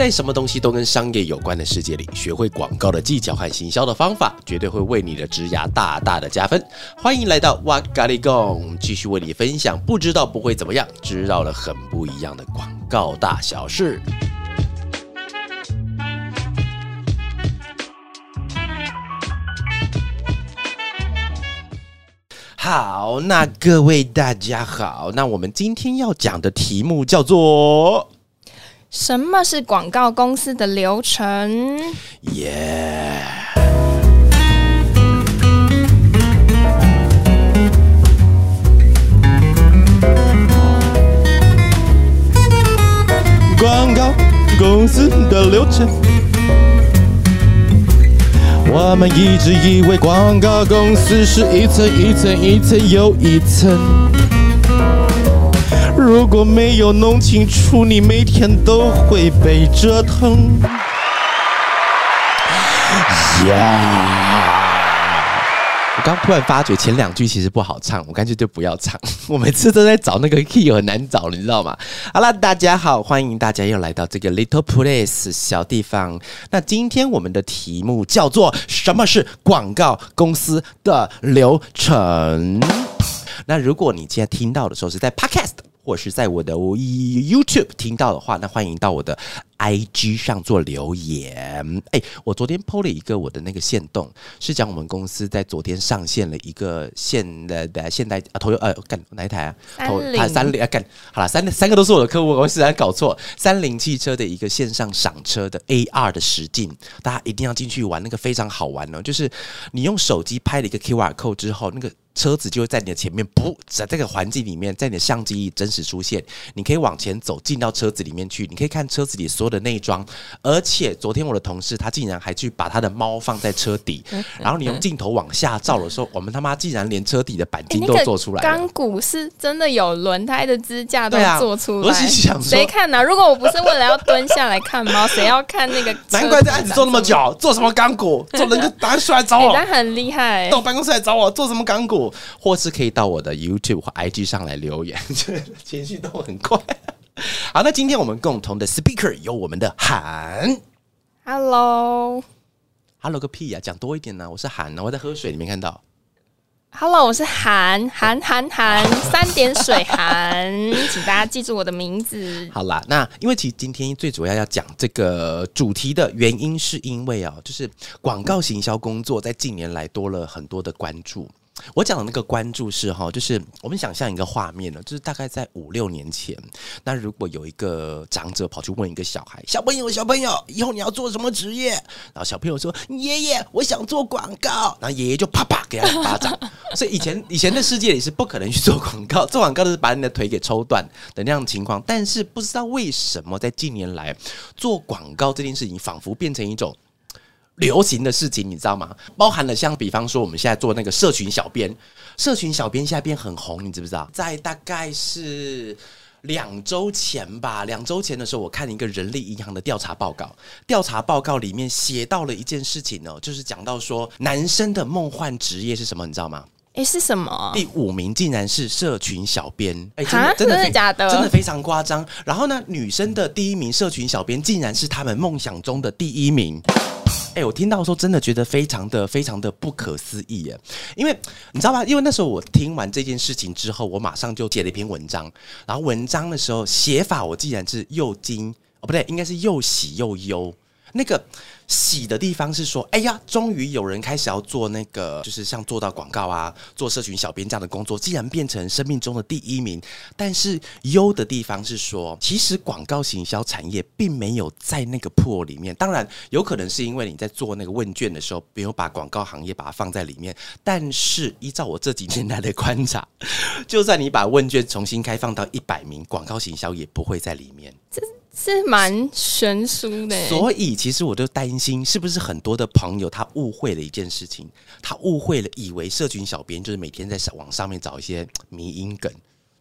在什么东西都跟商业有关的世界里，学会广告的技巧和行销的方法，绝对会为你的职涯大大的加分。欢迎来到哇咖喱贡，继续为你分享不知道不会怎么样，知道了很不一样的广告大小事。好，那各位大家好，那我们今天要讲的题目叫做什么是广告公司的流程？耶。广告公司的流程。我们一直以为广告公司是一层一层一层又一层，如果没有弄清楚，你每天都会被折腾。呀！我刚突然发觉前两句其实不好唱，我干脆就不要唱。我每次都在找那个 key 很难找，你知道吗？好了，大家好，欢迎大家又来到这个 little place 小地方。那今天我们的题目叫做什么是广告公司的流程？那如果你现在听到的时候是在 podcast。或者是在我的 YouTube 听到的话，那欢迎到我的 IG 上做留言。哎，我昨天 PO 了一个我的那个线动，是讲我们公司在昨天上线了一个现的的现代啊，投呃干哪一台啊？投啊三菱啊干好了，三三个都是我的客户，我实在搞错。三菱汽车的一个线上赏车的 AR 的实境，大家一定要进去玩，那个非常好玩哦。就是你用手机拍了一个 QR code 之后，那个。车子就会在你的前面，不在这个环境里面，在你的相机里真实出现。你可以往前走，进到车子里面去，你可以看车子里所有的内装。而且昨天我的同事他竟然还去把他的猫放在车底，然后你用镜头往下照的时候，我们他妈竟然连车底的钣金都做出来。钢骨是真的有轮胎的支架都做出来。我是想谁看呢？如果我不是为了要蹲下来看猫，谁要看那个？难怪这案子做那么久，做什么钢骨？做人就打出来找我，他很厉害。到办公室来找我做什么钢骨？或是可以到我的 YouTube 或 IG 上来留言，情绪都很快。好，那今天我们共同的 Speaker 有我们的韩，Hello，Hello 个屁呀，讲多一点呢。我是韩呢，我在喝水，你没看到？Hello，我是韩韩韩韩三点水韩，请大家记住我的名字。好啦，那因为其实今天最主要要讲这个主题的原因，是因为哦，就是广告行销工作在近年来多了很多的关注。我讲的那个关注是哈，就是我们想象一个画面呢，就是大概在五六年前，那如果有一个长者跑去问一个小孩，小朋友，小朋友，以后你要做什么职业？然后小朋友说，爷爷，我想做广告。然后爷爷就啪啪给他一巴掌。所以以前以前的世界里是不可能去做广告，做广告都是把你的腿给抽断的那样的情况。但是不知道为什么在近年来做广告这件事情，仿佛变成一种。流行的事情，你知道吗？包含了像比方说，我们现在做那个社群小编，社群小编现在变很红，你知不知道？在大概是两周前吧，两周前的时候，我看一个人力银行的调查报告，调查报告里面写到了一件事情呢，就是讲到说，男生的梦幻职业是什么？你知道吗？哎，是什么？第五名竟然是社群小编，哎，真的真的假的？真的非常夸张。然后呢，女生的第一名社群小编竟然是他们梦想中的第一名。哎，我听到的时候真的觉得非常的非常的不可思议耶！因为你知道吧？因为那时候我听完这件事情之后，我马上就写了一篇文章。然后文章的时候写法，我既然是又惊哦，不对，应该是又喜又忧。那个。喜的地方是说，哎呀，终于有人开始要做那个，就是像做到广告啊，做社群小编这样的工作，既然变成生命中的第一名。但是忧的地方是说，其实广告行销产业并没有在那个破里面。当然，有可能是因为你在做那个问卷的时候，没有把广告行业把它放在里面。但是依照我这几年来的观察，就算你把问卷重新开放到一百名，广告行销也不会在里面。是蛮悬殊的。所以其实我就担心。是不是很多的朋友他误会了一件事情？他误会了，以为社群小编就是每天在网上面找一些迷因梗，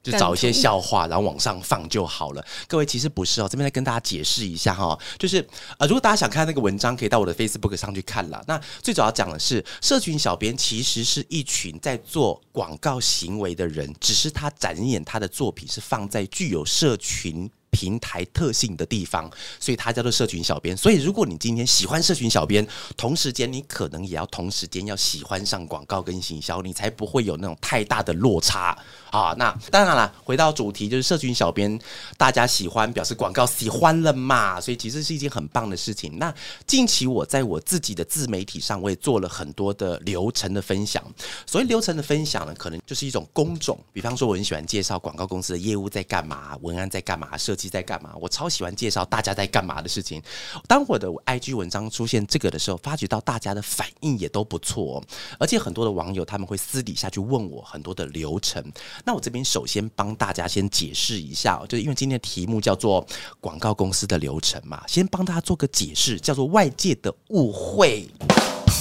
就找一些笑话，然后往上放就好了。各位其实不是哦，这边再跟大家解释一下哈，就是呃，如果大家想看那个文章，可以到我的 Facebook 上去看了。那最主要讲的是，社群小编其实是一群在做广告行为的人，只是他展演他的作品是放在具有社群。平台特性的地方，所以它叫做社群小编。所以如果你今天喜欢社群小编，同时间你可能也要同时间要喜欢上广告跟行销，你才不会有那种太大的落差啊。那当然了，回到主题，就是社群小编，大家喜欢表示广告喜欢了嘛，所以其实是一件很棒的事情。那近期我在我自己的自媒体上，我也做了很多的流程的分享。所以流程的分享呢，可能就是一种工种，比方说我很喜欢介绍广告公司的业务在干嘛，文案在干嘛，设在干嘛。我超喜欢介绍大家在干嘛的事情。当我的 IG 文章出现这个的时候，发觉到大家的反应也都不错，而且很多的网友他们会私底下去问我很多的流程。那我这边首先帮大家先解释一下，就是因为今天的题目叫做广告公司的流程嘛，先帮大家做个解释，叫做外界的误会。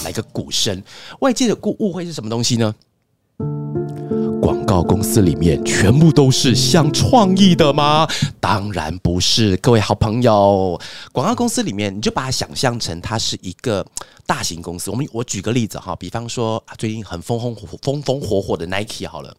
来个鼓声，外界的误误会是什么东西呢？广告公司里面全部都是想创意的吗？当然不是，各位好朋友，广告公司里面你就把它想象成它是一个大型公司。我们我举个例子哈，比方说最近很风风火风风火火的 Nike 好了，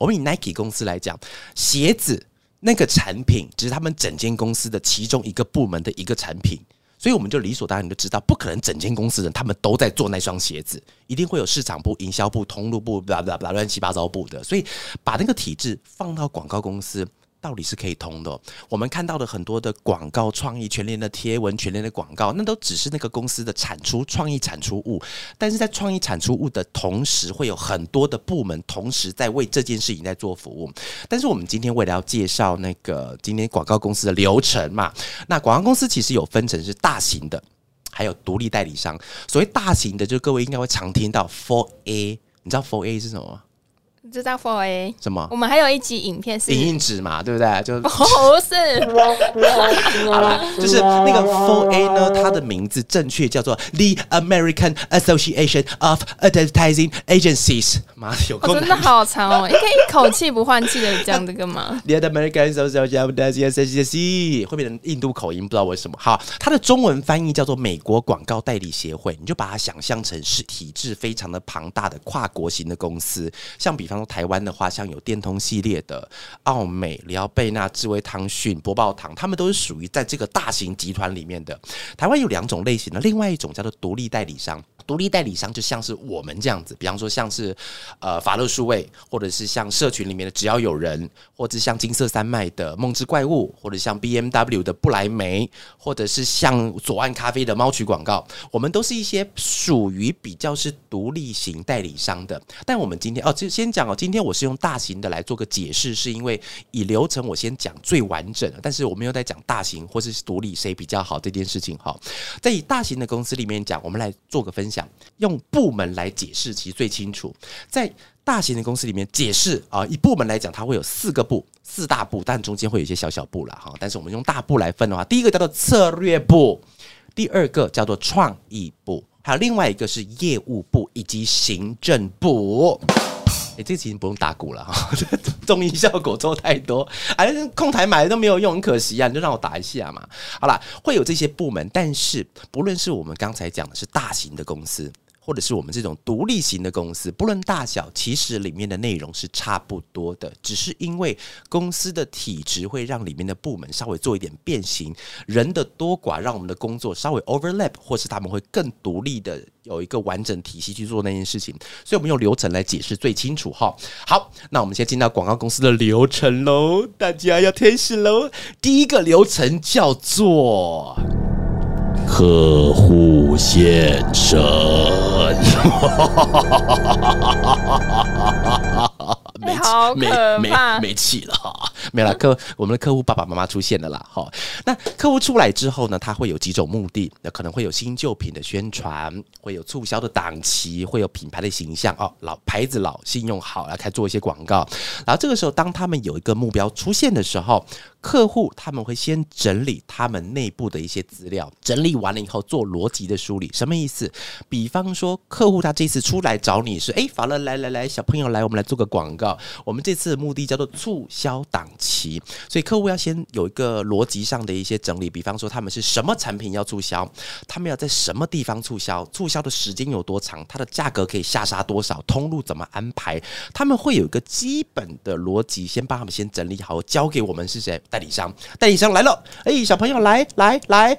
我们以 Nike 公司来讲，鞋子那个产品只是他们整间公司的其中一个部门的一个产品。所以我们就理所当然就知道，不可能整间公司人他们都在做那双鞋子，一定会有市场部、营销部、通路部，巴拉巴拉乱七八糟部的。所以把那个体制放到广告公司。道理是可以通的。我们看到的很多的广告创意、全联的贴文、全联的广告，那都只是那个公司的产出创意产出物。但是在创意产出物的同时，会有很多的部门同时在为这件事情在做服务。但是我们今天为了要介绍那个今天广告公司的流程嘛，那广告公司其实有分成是大型的，还有独立代理商。所谓大型的，就各位应该会常听到 Four A，你知道 Four A 是什么吗？知道 Four A 什么？我们还有一集影片是影印纸嘛，对不对？就不是，好了，就是那个 Four A 呢，它的名字正确叫做 The American Association of Advertising Agencies。妈，有够真的好长哦！你可以一口气不换气的讲这个吗 American 会变成印度口音，不知道为什么。好，它的中文翻译叫做美国广告代理协会，你就把它想象成是体制非常的庞大的跨国型的公司，像比方说。台湾的话，像有电通系列的奥美、里奥贝纳、智威汤讯、博报堂，他们都是属于在这个大型集团里面的。台湾有两种类型的，另外一种叫做独立代理商。独立代理商就像是我们这样子，比方说像是呃法乐数位，或者是像社群里面的只要有人，或者像金色山脉的梦之怪物，或者像 B M W 的不来梅，或者是像左岸咖啡的猫曲广告，我们都是一些属于比较是独立型代理商的。但我们今天哦，就先讲哦，今天我是用大型的来做个解释，是因为以流程我先讲最完整，但是我们又在讲大型或是独立谁比较好这件事情哈。在以大型的公司里面讲，我们来做个分。享用部门来解释，其实最清楚。在在大型的公司里面解释啊，以部门来讲，它会有四个部，四大部，但中间会有一些小小部了哈。但是我们用大部来分的话，第一个叫做策略部，第二个叫做创意部，还有另外一个是业务部以及行政部。哎，这其实不用打鼓了哈，综艺效果做太多，哎，空台买的都没有用，很可惜啊！你就让我打一下嘛。好了，会有这些部门，但是不论是我们刚才讲的是大型的公司。或者是我们这种独立型的公司，不论大小，其实里面的内容是差不多的，只是因为公司的体制会让里面的部门稍微做一点变形，人的多寡让我们的工作稍微 overlap，或是他们会更独立的有一个完整体系去做那件事情，所以我们用流程来解释最清楚哈。好，那我们先进到广告公司的流程喽，大家要开始喽。第一个流程叫做。客户先生，没没没没气了哈，没了客我们的客户爸爸妈妈出现了啦哈。那客户出来之后呢，他会有几种目的，那可能会有新旧品的宣传，会有促销的档期，会有品牌的形象哦，老牌子老信用好来开做一些广告。然后这个时候，当他们有一个目标出现的时候。客户他们会先整理他们内部的一些资料，整理完了以后做逻辑的梳理。什么意思？比方说，客户他这次出来找你是，哎，法乐来来来，小朋友来，我们来做个广告。我们这次的目的叫做促销档期，所以客户要先有一个逻辑上的一些整理。比方说，他们是什么产品要促销，他们要在什么地方促销，促销的时间有多长，它的价格可以下杀多少，通路怎么安排，他们会有一个基本的逻辑，先帮他们先整理好，交给我们是谁？代理商，代理商来了，哎，小朋友来来。来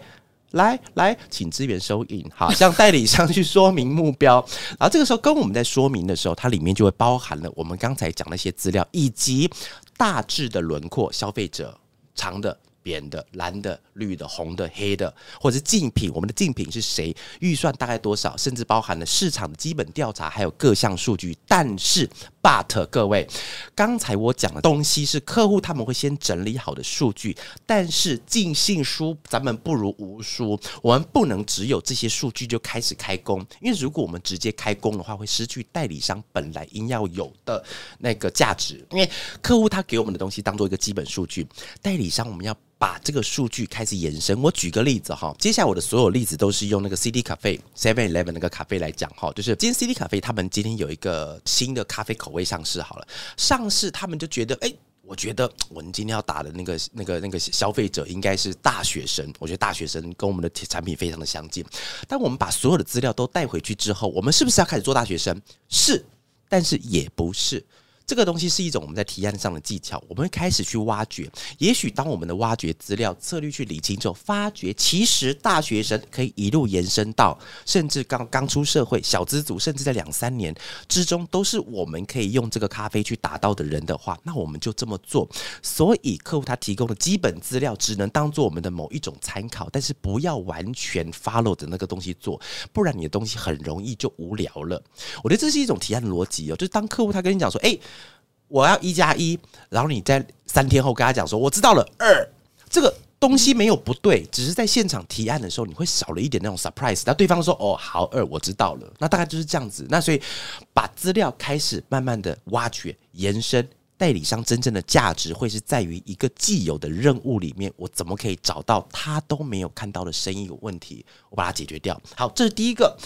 来来，请资源收银，好，向代理商去说明目标。然后这个时候跟我们在说明的时候，它里面就会包含了我们刚才讲那些资料，以及大致的轮廓，消费者长的。扁的、蓝的、绿的、红的、黑的，或者是竞品，我们的竞品是谁？预算大概多少？甚至包含了市场的基本调查，还有各项数据。但是，but 各位，刚才我讲的东西是客户他们会先整理好的数据，但是尽信书咱们不如无书，我们不能只有这些数据就开始开工，因为如果我们直接开工的话，会失去代理商本来应要有的那个价值。因为客户他给我们的东西当做一个基本数据，代理商我们要。把这个数据开始延伸。我举个例子哈，接下来我的所有例子都是用那个 CD 咖啡 Seven Eleven 那个咖啡来讲哈，就是今天 CD 咖啡他们今天有一个新的咖啡口味上市好了，上市他们就觉得，哎，我觉得我们今天要打的那个那个那个消费者应该是大学生，我觉得大学生跟我们的产品非常的相近。当我们把所有的资料都带回去之后，我们是不是要开始做大学生？是，但是也不是。这个东西是一种我们在提案上的技巧，我们会开始去挖掘。也许当我们的挖掘资料策略去理清之后，发觉其实大学生可以一路延伸到甚至刚刚出社会小资族，甚至在两三年之中都是我们可以用这个咖啡去达到的人的话，那我们就这么做。所以客户他提供的基本资料只能当做我们的某一种参考，但是不要完全 follow 的那个东西做，不然你的东西很容易就无聊了。我觉得这是一种提案逻辑哦，就是当客户他跟你讲说，哎。我要一加一，然后你在三天后跟他讲说我知道了二，这个东西没有不对，只是在现场提案的时候你会少了一点那种 surprise。那对方说哦好二我知道了，那大概就是这样子。那所以把资料开始慢慢的挖掘延伸。代理商真正的价值会是在于一个既有的任务里面，我怎么可以找到他都没有看到的生意有问题，我把它解决掉。好，这是第一个，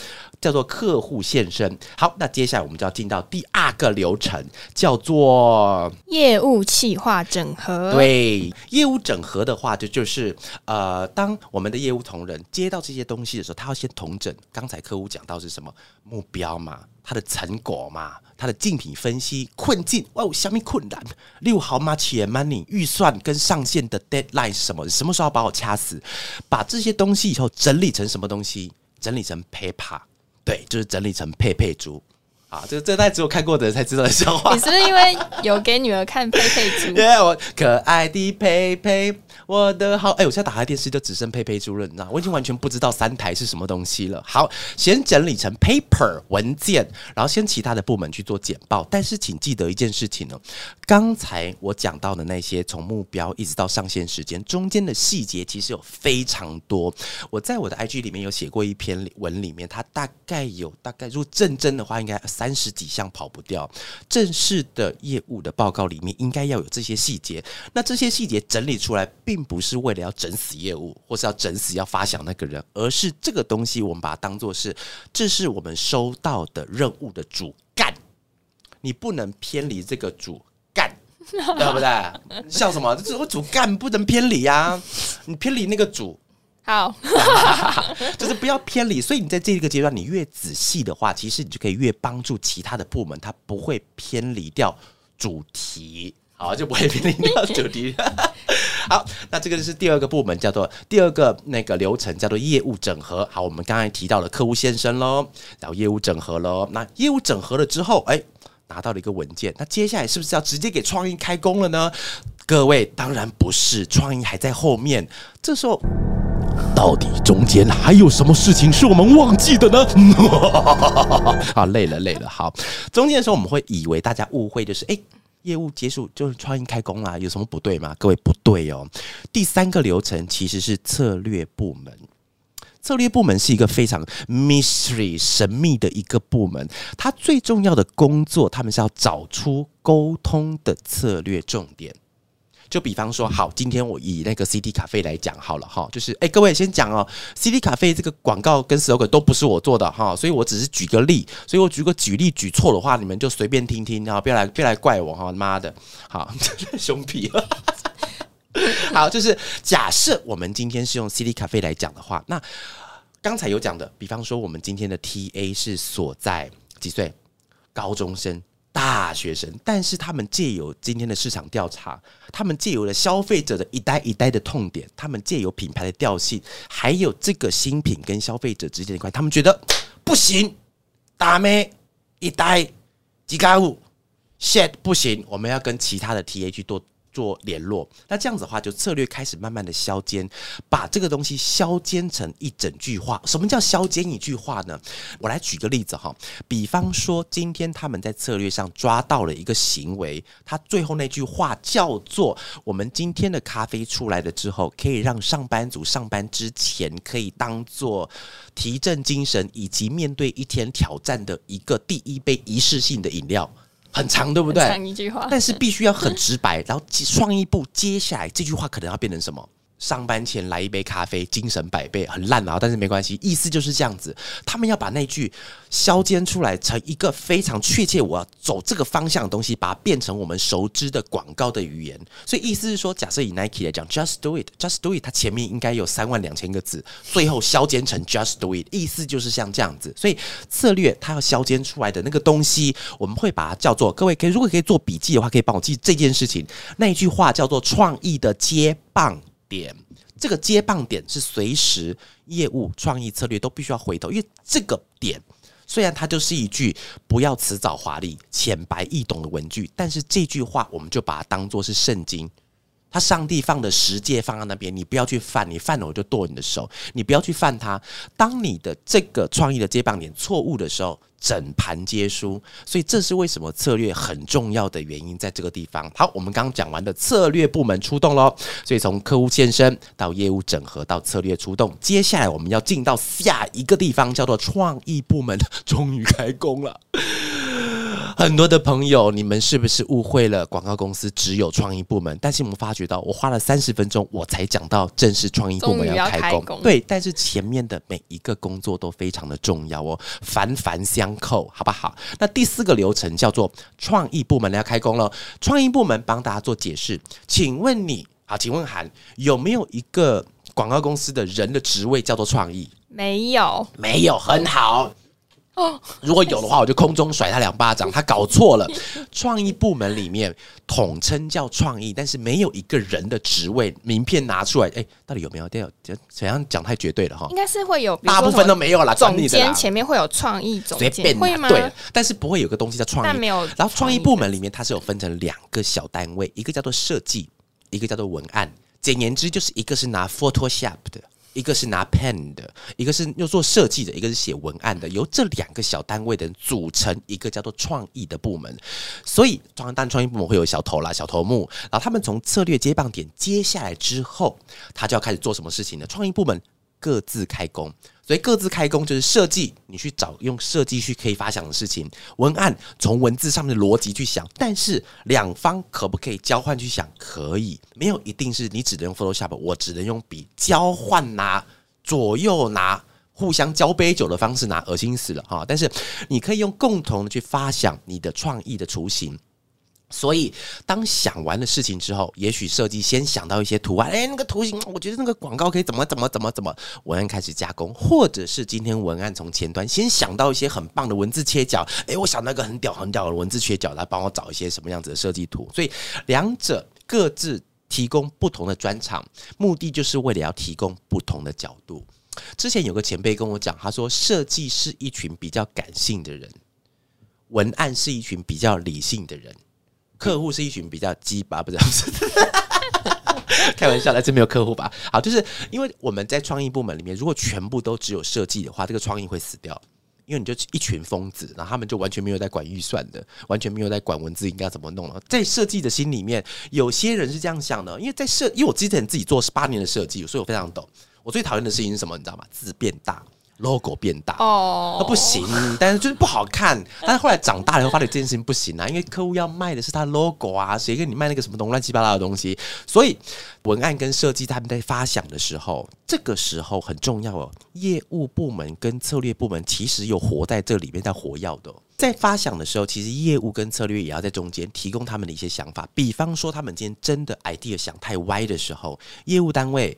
叫做客户现身。好，那接下来我们就要进到第二个流程，叫做业务企划整合。对，业务整合的话，就就是呃，当我们的业务同仁接到这些东西的时候，他要先统整。刚才客户讲到是什么目标嘛？他的成果嘛，他的竞品分析困境，哇，下面困困难。六毫 much money 预算跟上线的 deadline 是什么？什么时候把我掐死？把这些东西以后整理成什么东西？整理成 paper，对，就是整理成配配猪。啊，这这代只有看过的人才知道的笑话。你是不是因为有给女儿看佩佩猪？因为我可爱的佩佩，我的好哎，我现在打开电视就只剩佩佩猪了，你知道？我已经完全不知道三台是什么东西了。好，先整理成 paper 文件，然后先其他的部门去做简报。但是请记得一件事情哦，刚才我讲到的那些从目标一直到上线时间中间的细节，其实有非常多。我在我的 IG 里面有写过一篇文，里面它大概有大概如果正真的话，应该。三十几项跑不掉，正式的业务的报告里面应该要有这些细节。那这些细节整理出来，并不是为了要整死业务，或是要整死要发想那个人，而是这个东西我们把它当做是，这是我们收到的任务的主干，你不能偏离这个主干，对不对？笑什么？这我主干不能偏离啊！你偏离那个主。好，就是不要偏离。所以你在这一个阶段，你越仔细的话，其实你就可以越帮助其他的部门，它不会偏离掉主题，好，就不会偏离掉主题。好，那这个是第二个部门，叫做第二个那个流程，叫做业务整合。好，我们刚才提到了客户先生喽，然后业务整合喽。那业务整合了之后，哎，拿到了一个文件，那接下来是不是要直接给创意开工了呢？各位，当然不是，创意还在后面。这时候。到底中间还有什么事情是我们忘记的呢？啊，累了累了。好，中间的时候我们会以为大家误会，就是哎，业务结束就是创意开工啦，有什么不对吗？各位不对哦。第三个流程其实是策略部门，策略部门是一个非常 mystery 神秘的一个部门，它最重要的工作，他们是要找出沟通的策略重点。就比方说，好，今天我以那个 CD 咖啡来讲好了哈，就是哎，各位先讲哦，CD 咖啡这个广告跟 slogan 都不是我做的哈，所以我只是举个例，所以我举个举例举错的话，你们就随便听听哈，不要来不要来怪我哈，妈的，好，凶屁。好，就是假设我们今天是用 CD 咖啡来讲的话，那刚才有讲的，比方说我们今天的 TA 是所在几岁？高中生、大学生，但是他们借由今天的市场调查，他们借由了消费者的一代一代的痛点，他们借由品牌的调性，还有这个新品跟消费者之间的关，他们觉得不行，大妹一代几加五，shit 不行，我们要跟其他的 TA 去做。做联络，那这样子的话，就策略开始慢慢的消尖，把这个东西消尖成一整句话。什么叫消尖一句话呢？我来举个例子哈，比方说今天他们在策略上抓到了一个行为，他最后那句话叫做：我们今天的咖啡出来了之后，可以让上班族上班之前可以当做提振精神以及面对一天挑战的一个第一杯仪式性的饮料。很长，对不对？长一句话，但是必须要很直白。然后创意部接下来这句话可能要变成什么？上班前来一杯咖啡，精神百倍，很烂啊，但是没关系，意思就是这样子。他们要把那句削尖出来，成一个非常确切，我要走这个方向的东西，把它变成我们熟知的广告的语言。所以意思是说，假设以 Nike 来讲，Just Do It，Just Do It，它前面应该有三万两千个字，最后削尖成 Just Do It，意思就是像这样子。所以策略它要削尖出来的那个东西，我们会把它叫做各位可以如果可以做笔记的话，可以帮我记这件事情。那一句话叫做创意的接棒。点这个接棒点是随时业务创意策略都必须要回头，因为这个点虽然它就是一句不要辞藻华丽、浅白易懂的文句，但是这句话我们就把它当做是圣经。他上帝放的十诫放在那边，你不要去犯，你犯了我就剁你的手，你不要去犯他。当你的这个创意的接棒点错误的时候，整盘皆输。所以这是为什么策略很重要的原因，在这个地方。好，我们刚刚讲完的策略部门出动喽。所以从客户现身到业务整合到策略出动，接下来我们要进到下一个地方，叫做创意部门，终于开工了。很多的朋友，你们是不是误会了？广告公司只有创意部门，但是我们发觉到，我花了三十分钟，我才讲到正式创意部门要开工。对，但是前面的每一个工作都非常的重要哦，环环相扣，好不好？那第四个流程叫做创意部门要开工了。创意部门帮大家做解释，请问你，好，请问韩有没有一个广告公司的人的职位叫做创意？没有，没有，很好。哦，如果有的话，我就空中甩他两巴掌。他搞错了，创意部门里面统称叫创意，但是没有一个人的职位名片拿出来。哎，到底有没有？这怎样讲太绝对了哈？应该是会有，大部分都没有啦。总监前面会有创意总监，会吗？对，但是不会有个东西叫创意，但没有。然后创意部门里面它是有分成两个小单位，一个叫做设计，一个叫做文案。简言之，就是一个是拿 Photoshop 的。一个是拿 pen 的，一个是又做设计的，一个是写文案的，由这两个小单位的人组成一个叫做创意的部门。所以，当然创意部门会有小头啦、小头目，然后他们从策略接棒点接下来之后，他就要开始做什么事情呢？创意部门各自开工。所以各自开工就是设计，你去找用设计去可以发想的事情；文案从文字上面的逻辑去想。但是两方可不可以交换去想？可以，没有一定是你只能用 Photoshop，我只能用笔交换拿，左右拿，互相交杯酒的方式拿，恶心死了哈！但是你可以用共同的去发想你的创意的雏形。所以，当想完了事情之后，也许设计先想到一些图案，哎，那个图形，我觉得那个广告可以怎么怎么怎么怎么，文案开始加工，或者是今天文案从前端先想到一些很棒的文字切角，哎，我想那个很屌很屌的文字切角，来帮我找一些什么样子的设计图。所以，两者各自提供不同的专场，目的就是为了要提供不同的角度。之前有个前辈跟我讲，他说设计是一群比较感性的人，文案是一群比较理性的人。客户是一群比较鸡巴，不知道是 开玩笑，来这没有客户吧？好，就是因为我们在创意部门里面，如果全部都只有设计的话，这个创意会死掉，因为你就一群疯子，然后他们就完全没有在管预算的，完全没有在管文字应该怎么弄了。在设计的心里面，有些人是这样想的，因为在设，因为我之前自己做十八年的设计，所以我非常懂。我最讨厌的事情是什么？你知道吗？字变大。Logo 变大。哦那不行，但是就是不好看。但是后来长大了以后，发现这件事情不行啊，因为客户要卖的是他 logo 啊，谁跟你卖那个什么东乱七八糟的东西？所以文案跟设计他们在发想的时候，这个时候很重要哦。业务部门跟策略部门其实有活在这里面在活跃的哦、在发想的时候，其实业务跟策略也要在中间提供他们的一些想法。比方说，他们今天真的 idea 想太歪的时候，业务单位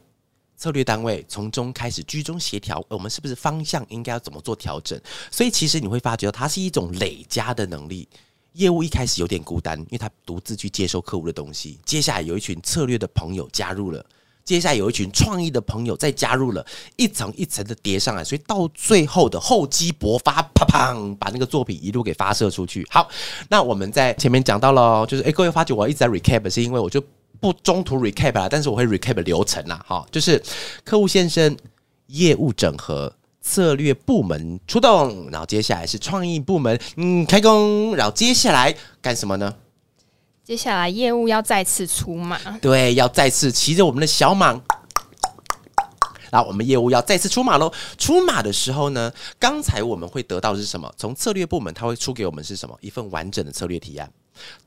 策略单位从中开始居中协调，我们是不是方向应该要怎么做调整？所以其实你会发觉，它是一种累加的能力。业务一开始有点孤单，因为他独自去接收客户的东西。接下来有一群策略的朋友加入了，接下来有一群创意的朋友再加入了，一层一层的叠上来，所以到最后的厚积薄发，啪砰，把那个作品一路给发射出去。好，那我们在前面讲到了，就是诶，各位发觉我一直在 recap，是因为我就不中途 recap 啦，但是我会 recap 流程啦，哈，就是客户先生、业务整合。策略部门出动，然后接下来是创意部门，嗯，开工，然后接下来干什么呢？接下来业务要再次出马，对，要再次骑着我们的小马。然后我们业务要再次出马喽！出马的时候呢，刚才我们会得到的是什么？从策略部门，他会出给我们是什么？一份完整的策略提案。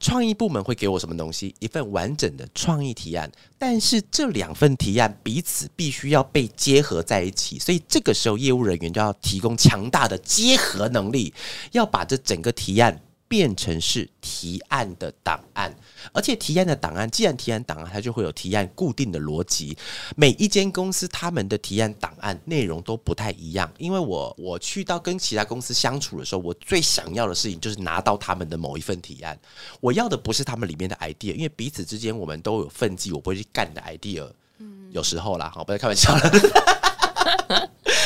创意部门会给我什么东西？一份完整的创意提案。但是这两份提案彼此必须要被结合在一起，所以这个时候业务人员就要提供强大的结合能力，要把这整个提案。变成是提案的档案，而且提案的档案，既然提案档案，它就会有提案固定的逻辑。每一间公司他们的提案档案内容都不太一样，因为我我去到跟其他公司相处的时候，我最想要的事情就是拿到他们的某一份提案。我要的不是他们里面的 idea，因为彼此之间我们都有分际，我不会去干的 idea。嗯有时候啦，好，不要开玩笑了。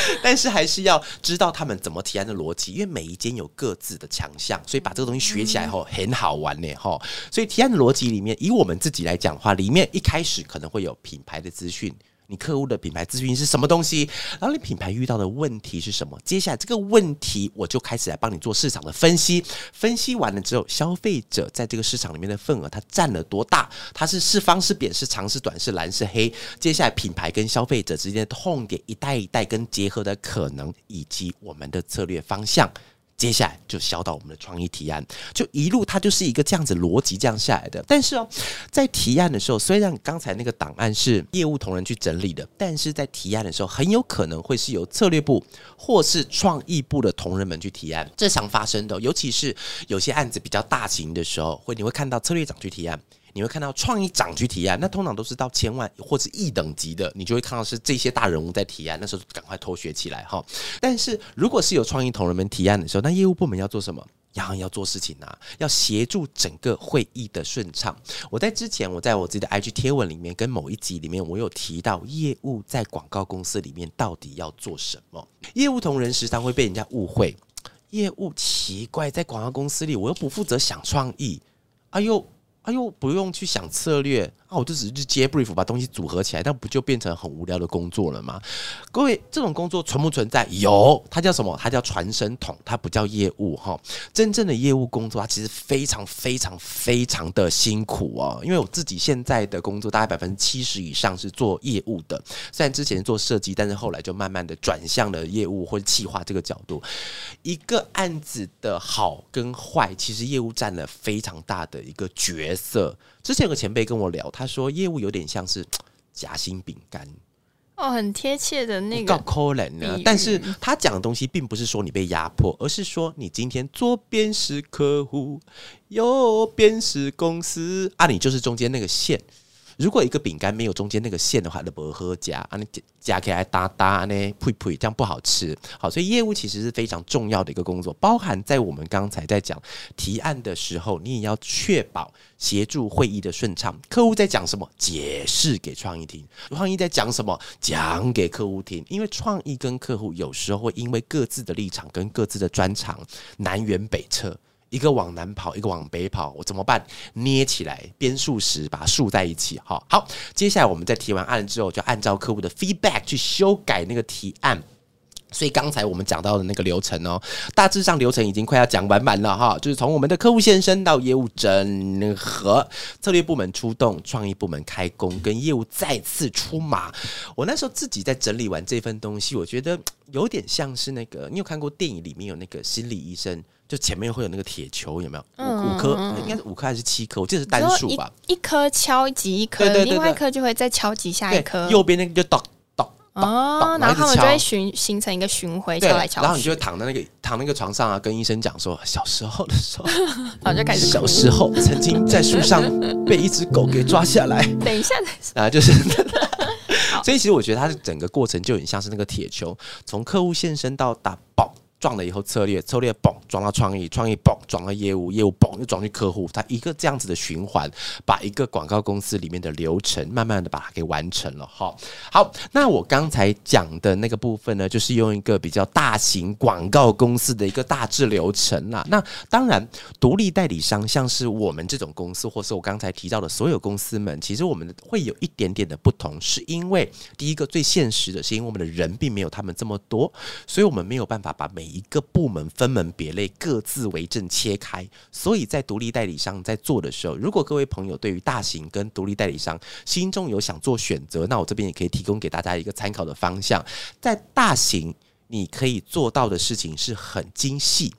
但是还是要知道他们怎么提案的逻辑，因为每一间有各自的强项，所以把这个东西学起来后很好玩呢哈。所以提案的逻辑里面，以我们自己来讲的话，里面一开始可能会有品牌的资讯。你客户的品牌资讯是什么东西？然后你品牌遇到的问题是什么？接下来这个问题，我就开始来帮你做市场的分析。分析完了之后，消费者在这个市场里面的份额，它占了多大？它是是方是扁是长是短是蓝是黑？接下来品牌跟消费者之间的痛点，一代一代跟结合的可能，以及我们的策略方向。接下来就销到我们的创意提案，就一路它就是一个这样子逻辑这样下来的。但是哦，在提案的时候，虽然刚才那个档案是业务同仁去整理的，但是在提案的时候，很有可能会是由策略部或是创意部的同仁们去提案，这常发生的。尤其是有些案子比较大型的时候，会你会看到策略长去提案。你会看到创意长去提案，那通常都是到千万或者亿等级的，你就会看到是这些大人物在提案，那时候赶快偷学起来哈。但是如果是有创意同仁们提案的时候，那业务部门要做什么？然后要做事情啊，要协助整个会议的顺畅。我在之前，我在我自己的 IG 贴文里面，跟某一集里面，我有提到业务在广告公司里面到底要做什么。业务同仁时常会被人家误会，业务奇怪，在广告公司里，我又不负责想创意，哎呦。哎呦，不用去想策略啊，我就只是去接 brief，把东西组合起来，那不就变成很无聊的工作了吗？各位，这种工作存不存在？有，它叫什么？它叫传声筒，它不叫业务哈。真正的业务工作，它其实非常非常非常的辛苦哦。因为我自己现在的工作，大概百分之七十以上是做业务的，虽然之前做设计，但是后来就慢慢的转向了业务或者企划这个角度。一个案子的好跟坏，其实业务占了非常大的一个角色。之前有个前辈跟我聊，他说业务有点像是夹心饼干。哦，很贴切的那个，抠人呢，但是他讲的东西并不是说你被压迫，而是说你今天左边是客户，右边是公司啊，你就是中间那个线。如果一个饼干没有中间那个线的话，那不合夹啊，你夹起来哒哒呢，呸呸，这样不好吃。好，所以业务其实是非常重要的一个工作，包含在我们刚才在讲提案的时候，你也要确保协助会议的顺畅。客户在讲什么，解释给创意听；创意在讲什么，讲给客户听。因为创意跟客户有时候会因为各自的立场跟各自的专长南辕北辙。一个往南跑，一个往北跑，我怎么办？捏起来，编数时，把它竖在一起。哈，好，接下来我们在提完案之后，就按照客户的 feedback 去修改那个提案。所以刚才我们讲到的那个流程哦，大致上流程已经快要讲完完了哈，就是从我们的客户现身到业务整合、策略部门出动、创意部门开工，跟业务再次出马。我那时候自己在整理完这份东西，我觉得有点像是那个，你有看过电影里面有那个心理医生，就前面会有那个铁球，有没有？五五颗，应该是五颗还是七颗？我记得是单数吧。一颗敲击一颗，另外一颗就会再敲击下一颗。右边那个就咚咚。哦，然后他们就会循形成一个回敲来敲然后你就会躺在那个躺那个床上啊，跟医生讲说，小时候的时候，然后就开始小时候曾经在树上被一只狗给抓下来。等一下，啊，就是 所以其实我觉得它的整个过程就很像是那个铁球，从客户现身到打爆。撞了以后策略，策略嘣撞到创意，创意嘣撞到业务，业务嘣又撞去客户，它一个这样子的循环，把一个广告公司里面的流程慢慢的把它给完成了。哈，好，那我刚才讲的那个部分呢，就是用一个比较大型广告公司的一个大致流程啦。那当然，独立代理商像是我们这种公司，或是我刚才提到的所有公司们，其实我们会有一点点的不同，是因为第一个最现实的是，因为我们的人并没有他们这么多，所以我们没有办法把每一一个部门分门别类，各自为政切开，所以在独立代理商在做的时候，如果各位朋友对于大型跟独立代理商心中有想做选择，那我这边也可以提供给大家一个参考的方向。在大型，你可以做到的事情是很精细。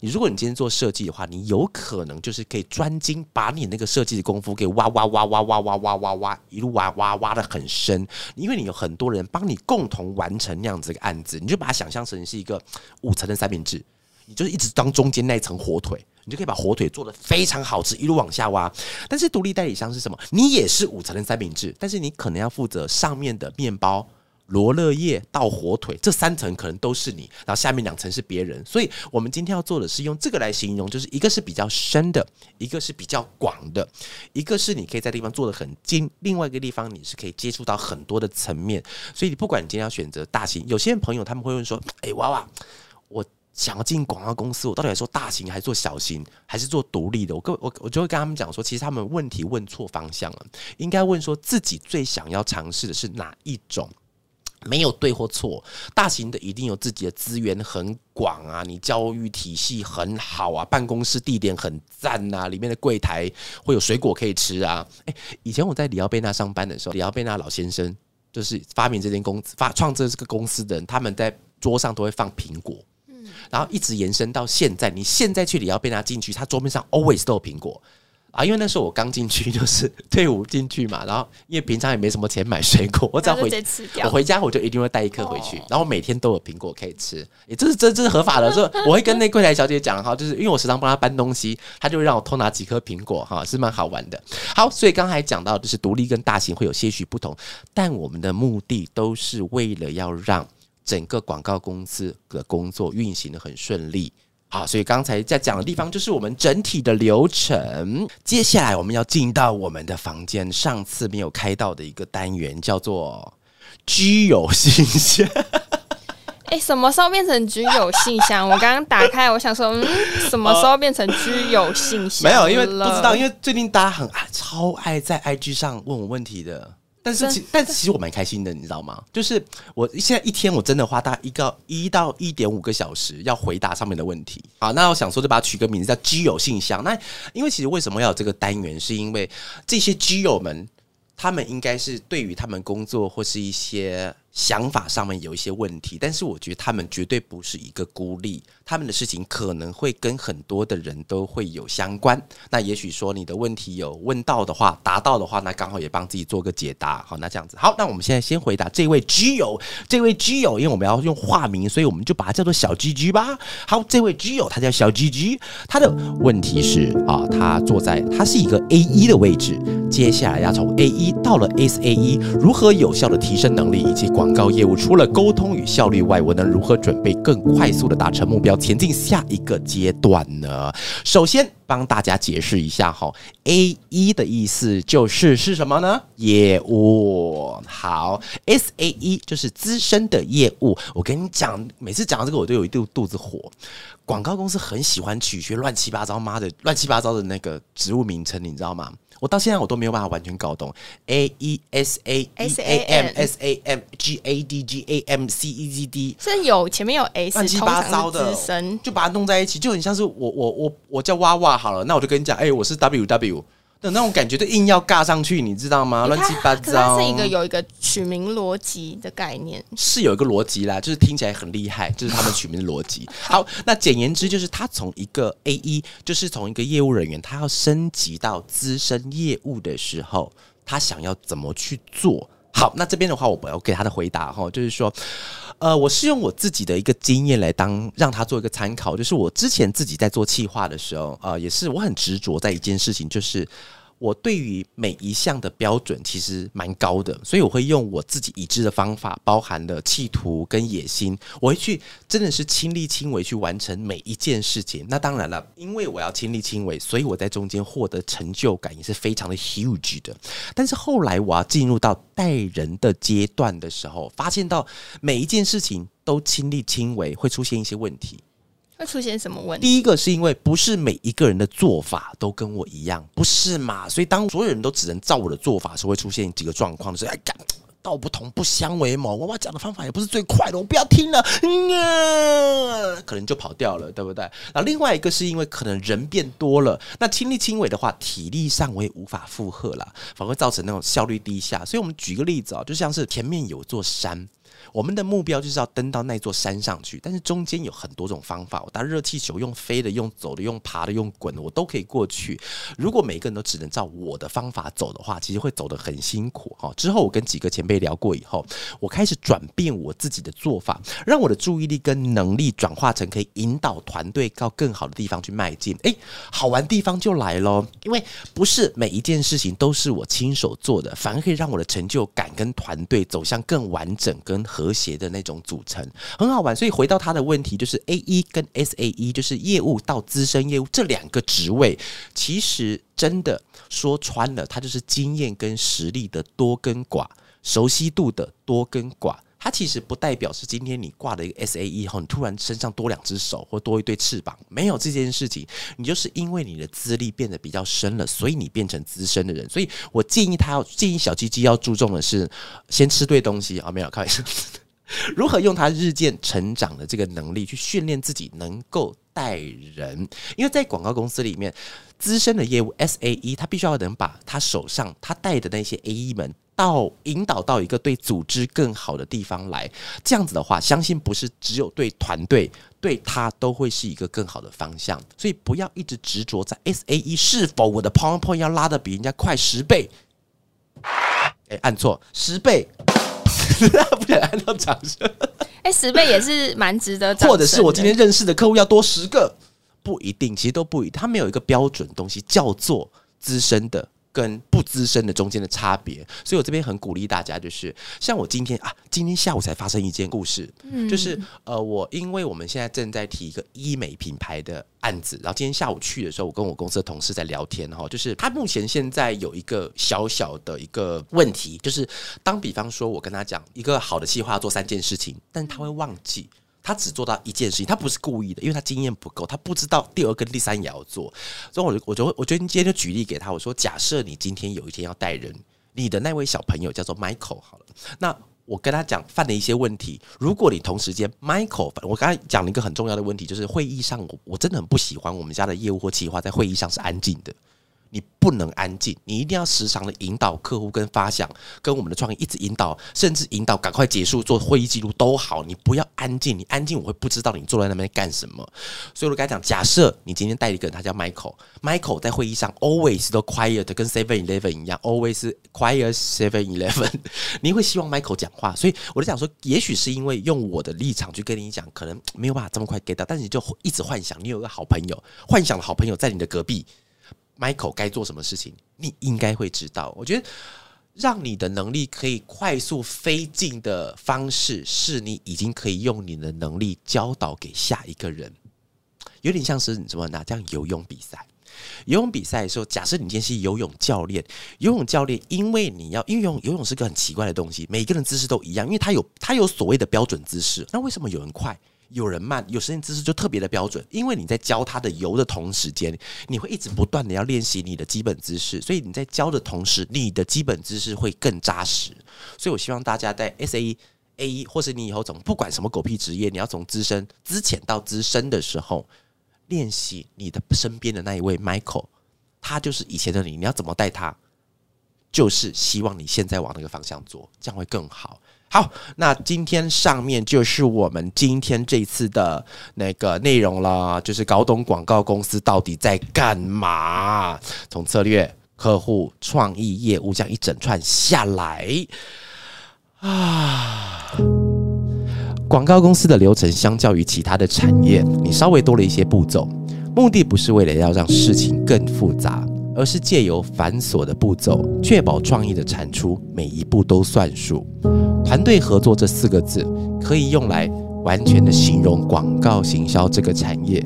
你如果你今天做设计的话，你有可能就是可以专精，把你那个设计的功夫给挖挖挖挖挖挖挖挖挖，一路挖挖挖的很深。因为你有很多人帮你共同完成那样子一个案子，你就把它想象成是一个五层的三明治，你就是一直当中间那一层火腿，你就可以把火腿做的非常好吃，一路往下挖。但是独立代理商是什么？你也是五层的三明治，但是你可能要负责上面的面包。罗勒叶到火腿，这三层可能都是你，然后下面两层是别人，所以我们今天要做的是用这个来形容，就是一个是比较深的，一个是比较广的，一个是你可以在地方做的很精，另外一个地方你是可以接触到很多的层面，所以你不管你今天要选择大型，有些朋友他们会问说，哎，娃娃，我想要进广告公司，我到底来说大型还是做小型，还是做独立的？我跟我我就会跟他们讲说，其实他们问题问错方向了，应该问说自己最想要尝试的是哪一种。没有对或错，大型的一定有自己的资源很广啊，你教育体系很好啊，办公室地点很赞呐，里面的柜台会有水果可以吃啊。诶，以前我在里奥贝纳上班的时候，里奥贝纳老先生就是发明这间公司、发创这这个公司的人，他们在桌上都会放苹果，嗯，然后一直延伸到现在，你现在去里奥贝纳进去，他桌面上 always 都有苹果。啊，因为那时候我刚进去，就是退伍进去嘛，然后因为平常也没什么钱买水果，我只要回我回家我就一定会带一颗回去，然后每天都有苹果可以吃，也这是这这是合法的，所以 我会跟那柜台小姐讲哈，就是因为我时常帮她搬东西，她就会让我偷拿几颗苹果哈，是蛮好玩的。好，所以刚才讲到就是独立跟大型会有些许不同，但我们的目的都是为了要让整个广告公司的工作运行的很顺利。好，所以刚才在讲的地方就是我们整体的流程。接下来我们要进到我们的房间，上次没有开到的一个单元，叫做居有信箱。哎，什么时候变成居有信箱？我刚刚打开，我想说，嗯，什么时候变成居有信箱？没有，因为不知道，因为最近大家很爱，超爱在 IG 上问我问题的。但是其但是其实我蛮开心的，你知道吗？就是我现在一天我真的花大一个一到一点五个小时要回答上面的问题。好，那我想说就把它取个名字叫“基友信箱”。那因为其实为什么要有这个单元，是因为这些基友们他们应该是对于他们工作或是一些。想法上面有一些问题，但是我觉得他们绝对不是一个孤立，他们的事情可能会跟很多的人都会有相关。那也许说你的问题有问到的话，答到的话，那刚好也帮自己做个解答。好，那这样子，好，那我们现在先回答这位居友，这位居友，因为我们要用化名，所以我们就把它叫做小 G G 吧。好，这位居友他叫小 G G，他的问题是啊，他坐在他是一个 A 一的位置，接下来要从 A 一到了 S A 一，如何有效的提升能力以及。广告业务除了沟通与效率外，我能如何准备更快速的达成目标，前进下一个阶段呢？首先帮大家解释一下哈，A 一的意思就是是什么呢？业务好，S A 一就是资深的业务。我跟你讲，每次讲到这个，我都有一肚肚子火。广告公司很喜欢取些乱七八糟，妈的乱七八糟的那个职务名称，你知道吗？我到现在我都没有办法完全搞懂 A E S A E A M S A M G A D G A M C E G D，是有前面有 S，乱七八糟的。就把它弄在一起，就很像是我我我我叫娃娃好了，那我就跟你讲，哎、我是 W W 的那种感觉，都硬要尬上去，你知道吗？乱七八可是它糟。是一个有一个取名逻辑的概念。是有一个逻辑啦，就是听起来很厉害，就是他们取名的逻辑。好，那简言之就是他从一个 A 一，就是从一个业务人员，他要升级到资深业务的时候，他想要怎么去做？好，那这边的话，我我给他的回答哈，就是说，呃，我是用我自己的一个经验来当让他做一个参考，就是我之前自己在做企划的时候，呃，也是我很执着在一件事情，就是。我对于每一项的标准其实蛮高的，所以我会用我自己已知的方法，包含了企图跟野心，我会去真的是亲力亲为去完成每一件事情。那当然了，因为我要亲力亲为，所以我在中间获得成就感也是非常的 huge 的。但是后来我要进入到带人的阶段的时候，发现到每一件事情都亲力亲为，会出现一些问题。会出现什么问题？第一个是因为不是每一个人的做法都跟我一样，不是嘛？所以当所有人都只能照我的做法时，会出现几个状况，就是哎，干道不同不相为谋。我讲的方法也不是最快的，我不要听了，嗯，可能就跑掉了，对不对？那另外一个是因为可能人变多了，那亲力亲为的话，体力上我也无法负荷了，反而会造成那种效率低下。所以我们举个例子啊、就像是前面有座山。我们的目标就是要登到那座山上去，但是中间有很多种方法。我搭热气球，用飞的，用走的，用爬的，用滚的，我都可以过去。如果每个人都只能照我的方法走的话，其实会走得很辛苦哈。之后我跟几个前辈聊过以后，我开始转变我自己的做法，让我的注意力跟能力转化成可以引导团队到更好的地方去迈进。诶，好玩地方就来咯，因为不是每一件事情都是我亲手做的，反而可以让我的成就感跟团队走向更完整跟和谐的那种组成，很好玩。所以回到他的问题，就是 A 一跟 S A 一，就是业务到资深业务这两个职位，其实真的说穿了，它就是经验跟实力的多跟寡，熟悉度的多跟寡。它其实不代表是今天你挂了一个 S A E 后，你突然身上多两只手或多一对翅膀，没有这件事情，你就是因为你的资历变得比较深了，所以你变成资深的人。所以我建议他要建议小鸡鸡要注重的是先吃对东西啊，没有开玩笑。如何用他日渐成长的这个能力去训练自己能够带人？因为在广告公司里面，资深的业务 S A E，他必须要能把他手上他带的那些 A E 们。到引导到一个对组织更好的地方来，这样子的话，相信不是只有对团队，对他都会是一个更好的方向。所以不要一直执着在 S A E 是否我的 PowerPoint 要拉的比人家快十倍。哎，按错十倍，不想按到掌声。哎、十倍也是蛮值得或者是我今天认识的客户要多十个，不一定，其实都不一定，它没有一个标准东西叫做资深的。跟不资深的中间的差别，所以我这边很鼓励大家，就是像我今天啊，今天下午才发生一件故事，嗯就是呃，我因为我们现在正在提一个医美品牌的案子，然后今天下午去的时候，我跟我公司的同事在聊天哈，就是他目前现在有一个小小的一个问题，就是当比方说我跟他讲一个好的计划做三件事情，但是他会忘记。他只做到一件事情，他不是故意的，因为他经验不够，他不知道第二跟第三也要做。所以我就我就我觉得今天就举例给他，我说假设你今天有一天要带人，你的那位小朋友叫做 Michael 好了，那我跟他讲犯了一些问题，如果你同时间 Michael，我刚才讲了一个很重要的问题，就是会议上我我真的很不喜欢我们家的业务或企划在会议上是安静的。你不能安静，你一定要时常的引导客户跟发想，跟我们的创意一直引导，甚至引导赶快结束做会议记录都好。你不要安静，你安静我会不知道你坐在那边干什么。所以我跟他讲，假设你今天带一个人，他叫 Michael，Michael 在会议上 always 都 quiet，跟 Seven Eleven 一样，always quiet Seven Eleven。你会希望 Michael 讲话，所以我就讲说，也许是因为用我的立场去跟你讲，可能没有办法这么快 get 到，但是你就一直幻想你有个好朋友，幻想的好朋友在你的隔壁。Michael 该做什么事情，你应该会知道。我觉得让你的能力可以快速飞进的方式，是你已经可以用你的能力教导给下一个人，有点像是你怎么拿这样游泳比赛。游泳比赛的时候，假设你今天是游泳教练，游泳教练因为你要，因为游泳游泳是个很奇怪的东西，每个人姿势都一样，因为他有他有所谓的标准姿势。那为什么有人快，有人慢，有时间姿势就特别的标准，因为你在教他的游的同时间，你会一直不断的要练习你的基本姿势，所以你在教的同时，你的基本姿势会更扎实。所以我希望大家在 S A A 一，或是你以后从不管什么狗屁职业，你要从资深、资浅到资深的时候，练习你的身边的那一位 Michael，他就是以前的你，你要怎么带他，就是希望你现在往那个方向做，这样会更好。好，那今天上面就是我们今天这次的那个内容了，就是搞懂广告公司到底在干嘛，从策略、客户、创意、业务这样一整串下来啊。广告公司的流程相较于其他的产业，你稍微多了一些步骤，目的不是为了要让事情更复杂。而是借由繁琐的步骤，确保创意的产出每一步都算数。团队合作这四个字，可以用来。完全的形容广告行销这个产业，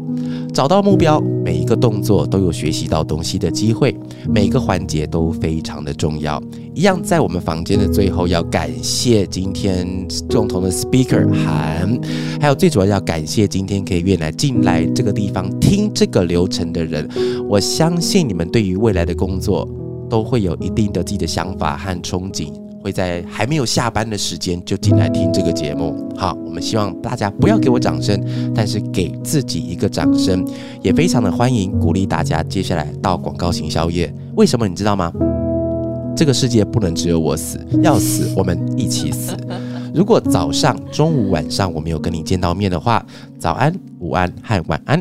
找到目标，每一个动作都有学习到东西的机会，每个环节都非常的重要。一样，在我们房间的最后，要感谢今天共同的 speaker 韩，还有最主要要感谢今天可以愿来进来这个地方听这个流程的人。我相信你们对于未来的工作都会有一定的自己的想法和憧憬。会在还没有下班的时间就进来听这个节目。好，我们希望大家不要给我掌声，但是给自己一个掌声，也非常的欢迎鼓励大家接下来到广告行宵夜。为什么你知道吗？这个世界不能只有我死，要死我们一起死。如果早上、中午、晚上我没有跟你见到面的话，早安、午安和晚安。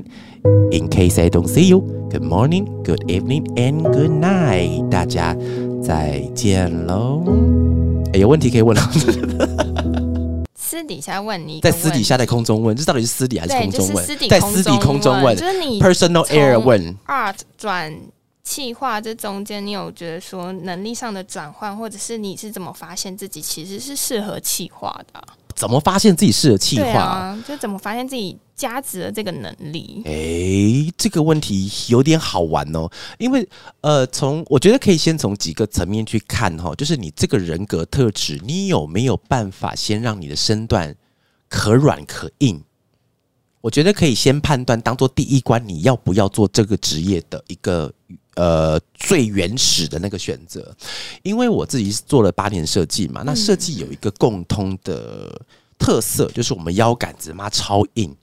In case I don't see you, good morning, good evening, and good night。大家再见喽。有问题可以问了。私底下问你，在私底下在空中问，这到底是私底还是空中问？在私底空中问，就是你 personal air 问 art 转气化这中间，你有觉得说能力上的转换，或者是你是怎么发现自己其实是适合气化的？怎么发现自己适合气化？就怎么发现自己加值了这个能力？哎，这个问题有点好玩哦。因为呃，从我觉得可以先从几个层面去看哈，就是你这个人格特质，你有没有办法先让你的身段可软可硬？我觉得可以先判断，当做第一关，你要不要做这个职业的一个。呃，最原始的那个选择，因为我自己做了八年设计嘛，那设计有一个共通的特色，就是我们腰杆子妈超硬，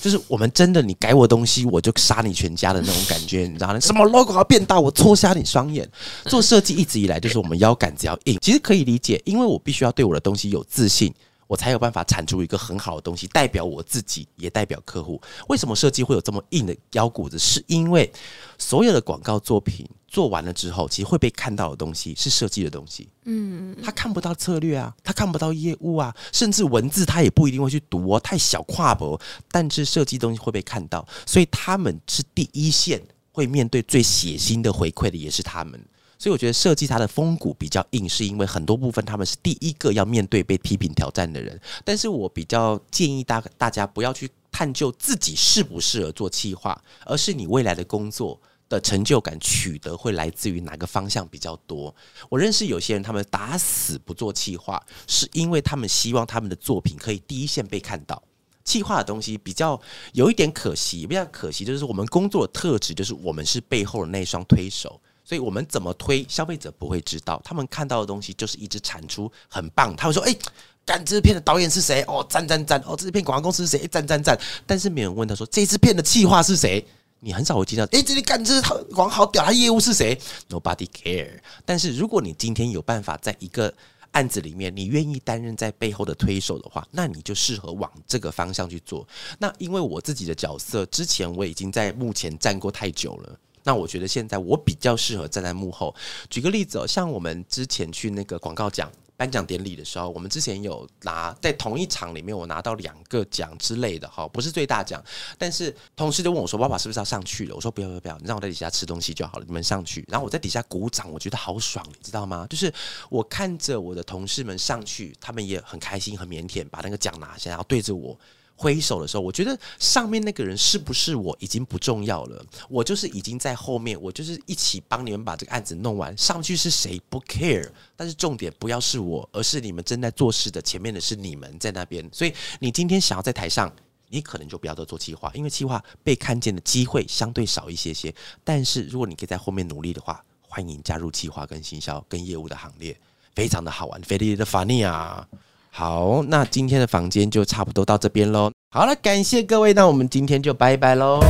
就是我们真的你改我东西，我就杀你全家的那种感觉，你知道吗？什么 logo 要变大，我戳瞎你双眼。做设计一直以来就是我们腰杆子要硬，其实可以理解，因为我必须要对我的东西有自信。我才有办法产出一个很好的东西，代表我自己，也代表客户。为什么设计会有这么硬的腰骨子？是因为所有的广告作品做完了之后，其实会被看到的东西是设计的东西。嗯，他看不到策略啊，他看不到业务啊，甚至文字他也不一定会去读哦，太小跨博。但是设计东西会被看到，所以他们是第一线会面对最血腥的回馈的，也是他们。所以我觉得设计它的风骨比较硬，是因为很多部分他们是第一个要面对被批评挑战的人。但是我比较建议大大家不要去探究自己适不适合做企划，而是你未来的工作的成就感取得会来自于哪个方向比较多。我认识有些人，他们打死不做企划，是因为他们希望他们的作品可以第一线被看到。企划的东西比较有一点可惜，比较可惜就是我们工作的特质就是我们是背后的那双推手。所以我们怎么推，消费者不会知道。他们看到的东西就是一直产出很棒。他们说：“哎，干这支片的导演是谁？哦，赞赞赞！哦，这支片广告公司是谁？赞赞赞！”但是没人问他说：“这支片的企划是谁？”你很少会听到。哎，这里干这广好屌，他业务是谁？Nobody care。但是如果你今天有办法在一个案子里面，你愿意担任在背后的推手的话，那你就适合往这个方向去做。那因为我自己的角色，之前我已经在目前站过太久了。那我觉得现在我比较适合站在幕后。举个例子哦，像我们之前去那个广告奖颁奖典礼的时候，我们之前有拿在同一场里面，我拿到两个奖之类的哈，不是最大奖。但是同事就问我说：“爸爸是不是要上去了？”我说：“不要不要不要，你让我在底下吃东西就好了，你们上去。”然后我在底下鼓掌，我觉得好爽，你知道吗？就是我看着我的同事们上去，他们也很开心、很腼腆，把那个奖拿下，然后对着我。挥手的时候我觉得上面那个人是不是我已经不重要了？我就是已经在后面我就是一起帮你们把这个案子弄完。上去是谁不 care 但是重点不要是我而是你们正在做事的前面的是你们在那边。所以你今天想要在台上你可能就不要再做计划因为计划被看见的机会相对少一些些。但是如果你可以在后面努力的话欢迎加入计划跟行销跟业务的行列非常的好玩菲利的 funny 啊。好那今天的房间就差不多到这边喽好了感谢各位那我们今天就拜拜喽